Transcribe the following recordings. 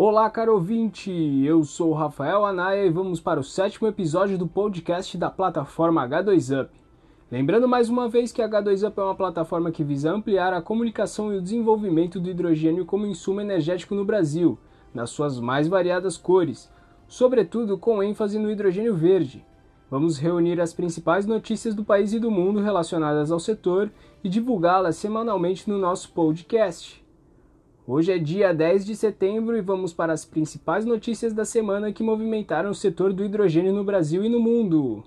Olá, caro ouvinte! Eu sou o Rafael Anaya e vamos para o sétimo episódio do podcast da plataforma H2Up. Lembrando mais uma vez que a H2Up é uma plataforma que visa ampliar a comunicação e o desenvolvimento do hidrogênio como insumo energético no Brasil, nas suas mais variadas cores, sobretudo com ênfase no hidrogênio verde. Vamos reunir as principais notícias do país e do mundo relacionadas ao setor e divulgá-las semanalmente no nosso podcast. Hoje é dia 10 de setembro e vamos para as principais notícias da semana que movimentaram o setor do hidrogênio no Brasil e no mundo.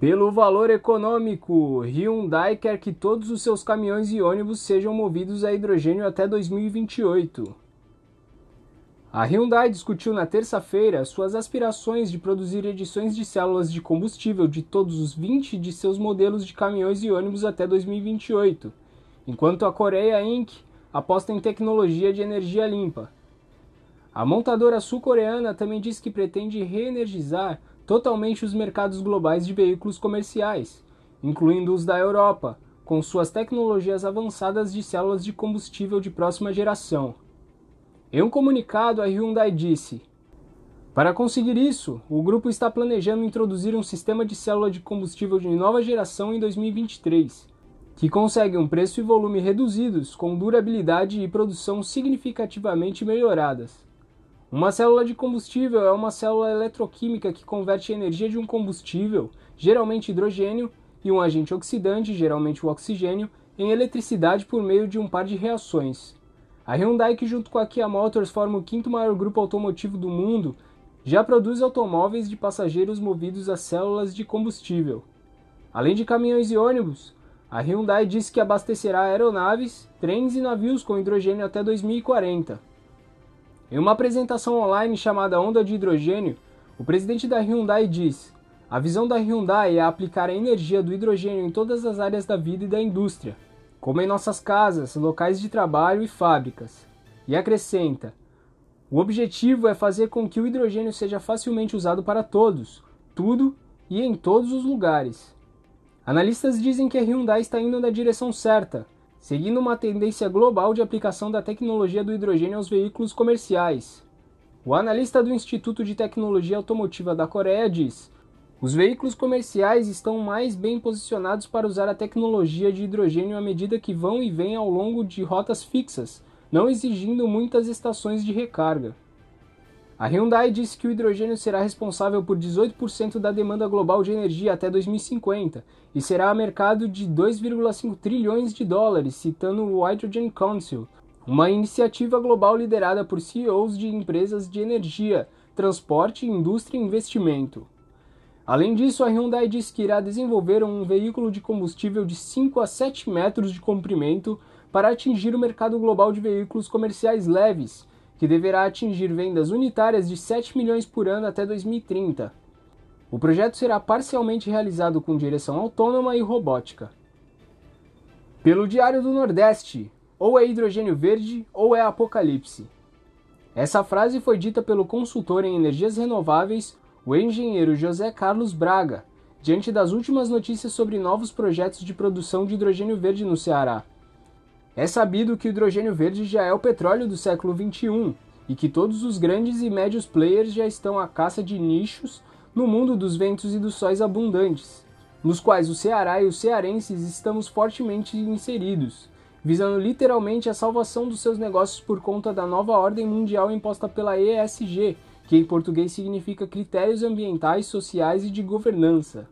Pelo valor econômico, Hyundai quer que todos os seus caminhões e ônibus sejam movidos a hidrogênio até 2028. A Hyundai discutiu na terça-feira suas aspirações de produzir edições de células de combustível de todos os 20 de seus modelos de caminhões e ônibus até 2028 enquanto a Coreia Inc. aposta em tecnologia de energia limpa. A montadora sul-coreana também diz que pretende reenergizar totalmente os mercados globais de veículos comerciais, incluindo os da Europa, com suas tecnologias avançadas de células de combustível de próxima geração. Em um comunicado, a Hyundai disse: Para conseguir isso, o grupo está planejando introduzir um sistema de célula de combustível de nova geração em 2023 que consegue um preço e volume reduzidos com durabilidade e produção significativamente melhoradas. Uma célula de combustível é uma célula eletroquímica que converte a energia de um combustível, geralmente hidrogênio, e um agente oxidante, geralmente o oxigênio, em eletricidade por meio de um par de reações. A Hyundai, que junto com a Kia Motors forma o quinto maior grupo automotivo do mundo, já produz automóveis de passageiros movidos a células de combustível. Além de caminhões e ônibus, a Hyundai disse que abastecerá aeronaves, trens e navios com hidrogênio até 2040. Em uma apresentação online chamada Onda de Hidrogênio, o presidente da Hyundai diz: A visão da Hyundai é aplicar a energia do hidrogênio em todas as áreas da vida e da indústria, como em nossas casas, locais de trabalho e fábricas. E acrescenta: O objetivo é fazer com que o hidrogênio seja facilmente usado para todos, tudo e em todos os lugares. Analistas dizem que a Hyundai está indo na direção certa, seguindo uma tendência global de aplicação da tecnologia do hidrogênio aos veículos comerciais. O analista do Instituto de Tecnologia Automotiva da Coreia diz: os veículos comerciais estão mais bem posicionados para usar a tecnologia de hidrogênio à medida que vão e vêm ao longo de rotas fixas, não exigindo muitas estações de recarga. A Hyundai disse que o hidrogênio será responsável por 18% da demanda global de energia até 2050 e será a mercado de 2,5 trilhões de dólares, citando o Hydrogen Council, uma iniciativa global liderada por CEOs de empresas de energia, transporte, indústria e investimento. Além disso, a Hyundai disse que irá desenvolver um veículo de combustível de 5 a 7 metros de comprimento para atingir o mercado global de veículos comerciais leves que deverá atingir vendas unitárias de 7 milhões por ano até 2030. O projeto será parcialmente realizado com direção autônoma e robótica. Pelo Diário do Nordeste, ou é hidrogênio verde ou é apocalipse. Essa frase foi dita pelo consultor em energias renováveis, o engenheiro José Carlos Braga, diante das últimas notícias sobre novos projetos de produção de hidrogênio verde no Ceará. É sabido que o hidrogênio verde já é o petróleo do século XXI e que todos os grandes e médios players já estão à caça de nichos no mundo dos ventos e dos sóis abundantes, nos quais o Ceará e os cearenses estamos fortemente inseridos, visando literalmente a salvação dos seus negócios por conta da nova ordem mundial imposta pela ESG, que em português significa Critérios Ambientais, Sociais e de Governança.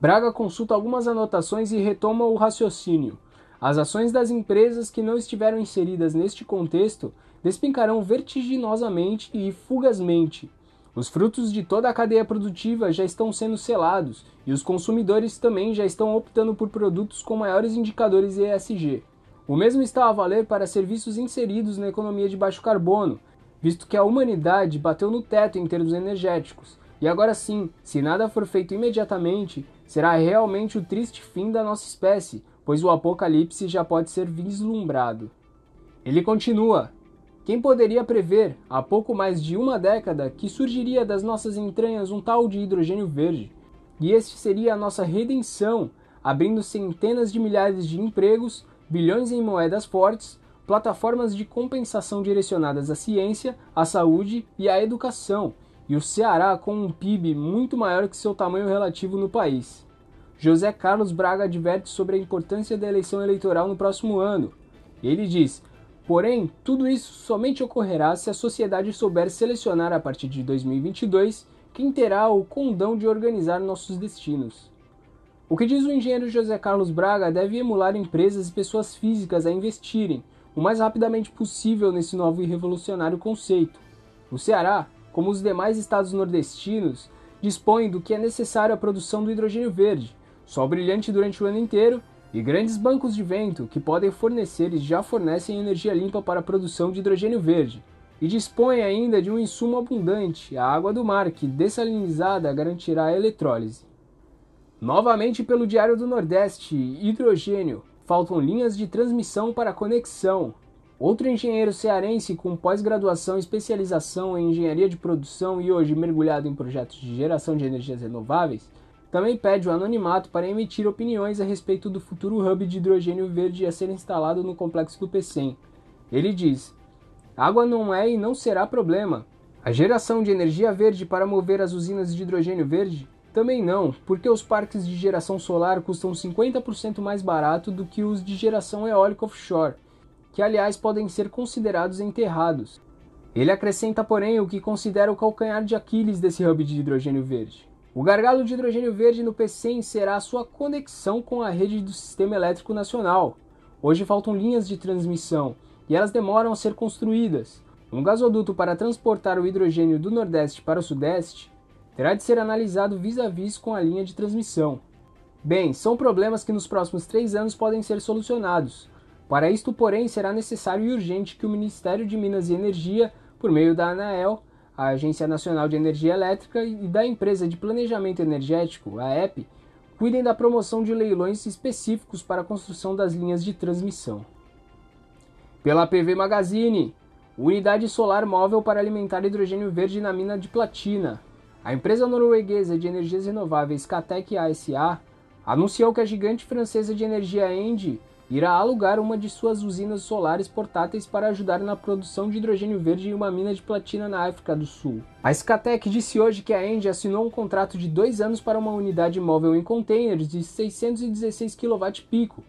Braga consulta algumas anotações e retoma o raciocínio. As ações das empresas que não estiveram inseridas neste contexto despencarão vertiginosamente e fugazmente. Os frutos de toda a cadeia produtiva já estão sendo selados e os consumidores também já estão optando por produtos com maiores indicadores ESG. O mesmo está a valer para serviços inseridos na economia de baixo carbono, visto que a humanidade bateu no teto em termos energéticos. E agora sim, se nada for feito imediatamente, será realmente o triste fim da nossa espécie, pois o apocalipse já pode ser vislumbrado. Ele continua: Quem poderia prever, há pouco mais de uma década, que surgiria das nossas entranhas um tal de hidrogênio verde? E este seria a nossa redenção, abrindo centenas de milhares de empregos, bilhões em moedas fortes, plataformas de compensação direcionadas à ciência, à saúde e à educação, e o Ceará com um PIB muito maior que seu tamanho relativo no país. José Carlos Braga adverte sobre a importância da eleição eleitoral no próximo ano. Ele diz: Porém, tudo isso somente ocorrerá se a sociedade souber selecionar a partir de 2022 quem terá o condão de organizar nossos destinos. O que diz o engenheiro José Carlos Braga deve emular empresas e pessoas físicas a investirem o mais rapidamente possível nesse novo e revolucionário conceito. O Ceará, como os demais estados nordestinos, dispõe do que é necessário à produção do hidrogênio verde, sol brilhante durante o ano inteiro e grandes bancos de vento que podem fornecer e já fornecem energia limpa para a produção de hidrogênio verde. E dispõe ainda de um insumo abundante, a água do mar, que dessalinizada garantirá a eletrólise. Novamente pelo Diário do Nordeste, hidrogênio. Faltam linhas de transmissão para conexão. Outro engenheiro cearense com pós-graduação e especialização em engenharia de produção e hoje mergulhado em projetos de geração de energias renováveis, também pede o anonimato para emitir opiniões a respeito do futuro hub de hidrogênio verde a ser instalado no complexo do PECEM. Ele diz: Água não é e não será problema. A geração de energia verde para mover as usinas de hidrogênio verde? Também não, porque os parques de geração solar custam 50% mais barato do que os de geração eólica offshore, que aliás podem ser considerados enterrados. Ele acrescenta, porém, o que considera o calcanhar de Aquiles desse hub de hidrogênio verde. O gargalo de hidrogênio verde no PCM será a sua conexão com a rede do Sistema Elétrico Nacional. Hoje faltam linhas de transmissão e elas demoram a ser construídas. Um gasoduto para transportar o hidrogênio do Nordeste para o Sudeste terá de ser analisado vis-a-vis -vis com a linha de transmissão. Bem, são problemas que nos próximos três anos podem ser solucionados. Para isto, porém, será necessário e urgente que o Ministério de Minas e Energia, por meio da ANAEL, a Agência Nacional de Energia Elétrica e da Empresa de Planejamento Energético, a EP, cuidem da promoção de leilões específicos para a construção das linhas de transmissão. Pela PV Magazine, unidade solar móvel para alimentar hidrogênio verde na mina de platina. A empresa norueguesa de energias renováveis Catec ASA anunciou que a gigante francesa de energia Engie irá alugar uma de suas usinas solares portáteis para ajudar na produção de hidrogênio verde em uma mina de platina na África do Sul. A Scatec disse hoje que a Engie assinou um contrato de dois anos para uma unidade móvel em containers de 616 kW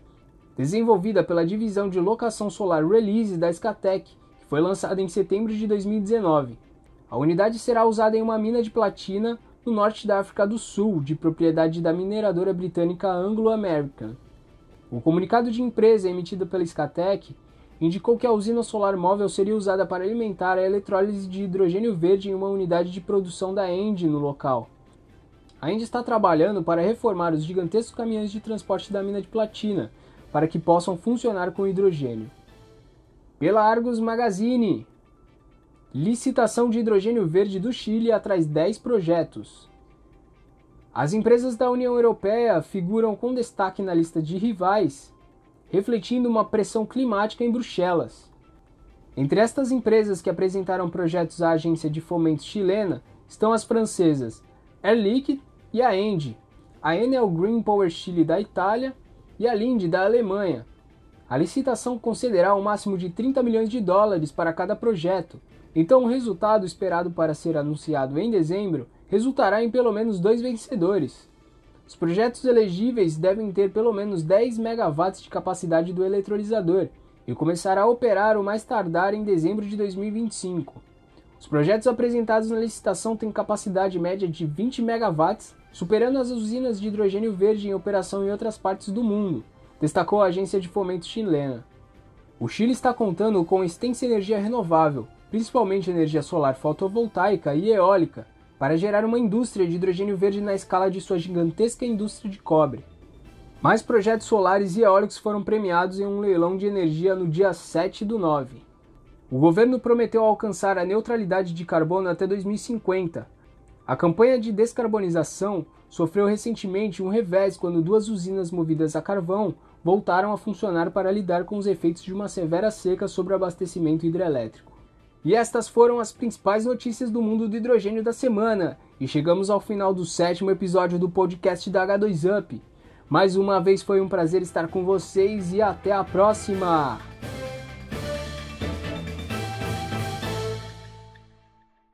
desenvolvida pela divisão de locação solar Release da Scatec, que foi lançada em setembro de 2019. A unidade será usada em uma mina de platina no norte da África do Sul, de propriedade da mineradora britânica Anglo American. O comunicado de empresa emitido pela Scatec indicou que a usina solar móvel seria usada para alimentar a eletrólise de hidrogênio verde em uma unidade de produção da Engie no local. A Engie está trabalhando para reformar os gigantescos caminhões de transporte da mina de platina para que possam funcionar com hidrogênio. Pela Argus Magazine, licitação de hidrogênio verde do Chile atrai 10 projetos. As empresas da União Europeia figuram com destaque na lista de rivais, refletindo uma pressão climática em Bruxelas. Entre estas empresas que apresentaram projetos à agência de fomento chilena estão as francesas Air Liquide e a Engie, a Enel Green Power Chile da Itália e a Linde da Alemanha. A licitação concederá um máximo de 30 milhões de dólares para cada projeto, então o resultado esperado para ser anunciado em dezembro resultará em pelo menos dois vencedores. Os projetos elegíveis devem ter pelo menos 10 MW de capacidade do eletrolisador e começará a operar o mais tardar em dezembro de 2025. Os projetos apresentados na licitação têm capacidade média de 20 MW, superando as usinas de hidrogênio verde em operação em outras partes do mundo, destacou a agência de fomento chilena. O Chile está contando com extensa energia renovável, principalmente energia solar fotovoltaica e eólica, para gerar uma indústria de hidrogênio verde na escala de sua gigantesca indústria de cobre. Mais projetos solares e eólicos foram premiados em um leilão de energia no dia 7 do 9. O governo prometeu alcançar a neutralidade de carbono até 2050. A campanha de descarbonização sofreu recentemente um revés quando duas usinas movidas a carvão voltaram a funcionar para lidar com os efeitos de uma severa seca sobre o abastecimento hidrelétrico. E estas foram as principais notícias do mundo do hidrogênio da semana. E chegamos ao final do sétimo episódio do podcast da H2Up. Mais uma vez foi um prazer estar com vocês e até a próxima!